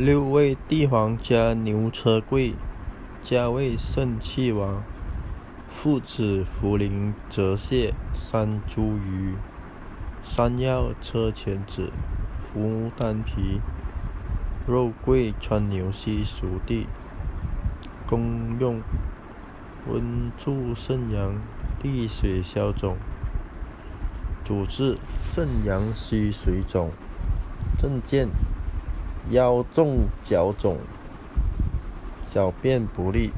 六味地黄加牛车桂，加味肾气王。附子茯苓泽泻山茱萸。山药车前子，服丹皮。肉桂川牛膝熟地。功用：温助肾阳，利水消肿。主治肾阳虚水肿。证见。腰重脚肿，小便不利。